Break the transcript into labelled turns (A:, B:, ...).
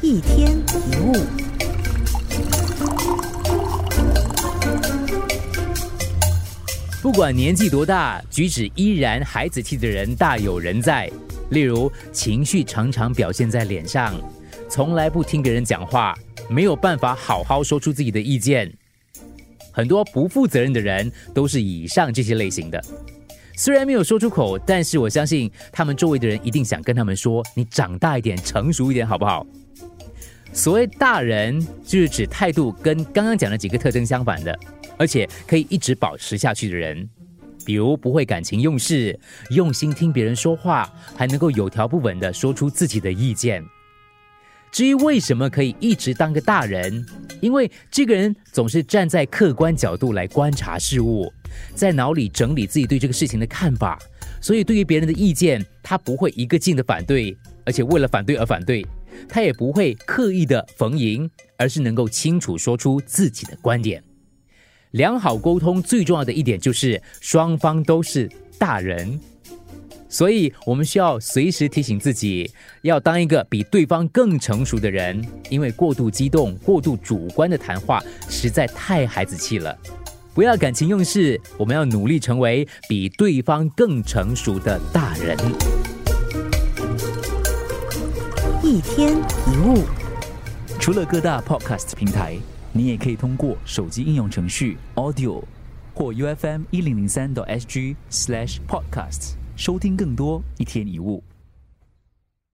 A: 一天一物。
B: 不管年纪多大，举止依然孩子气的人大有人在。例如，情绪常常表现在脸上，从来不听别人讲话，没有办法好好说出自己的意见。很多不负责任的人都是以上这些类型的。虽然没有说出口，但是我相信他们周围的人一定想跟他们说：“你长大一点，成熟一点，好不好？”所谓大人，就是指态度跟刚刚讲的几个特征相反的，而且可以一直保持下去的人。比如不会感情用事，用心听别人说话，还能够有条不紊的说出自己的意见。至于为什么可以一直当个大人，因为这个人总是站在客观角度来观察事物，在脑里整理自己对这个事情的看法，所以对于别人的意见，他不会一个劲的反对，而且为了反对而反对，他也不会刻意的逢迎，而是能够清楚说出自己的观点。良好沟通最重要的一点就是双方都是大人，所以我们需要随时提醒自己，要当一个比对方更成熟的人。因为过度激动、过度主观的谈话实在太孩子气了。不要感情用事，我们要努力成为比对方更成熟的大人。
A: 一天一物。
C: 除了各大 Podcast 平台，你也可以通过手机应用程序 Audio 或 UFM 一零零三 SG Slash Podcasts 收听更多一天一物。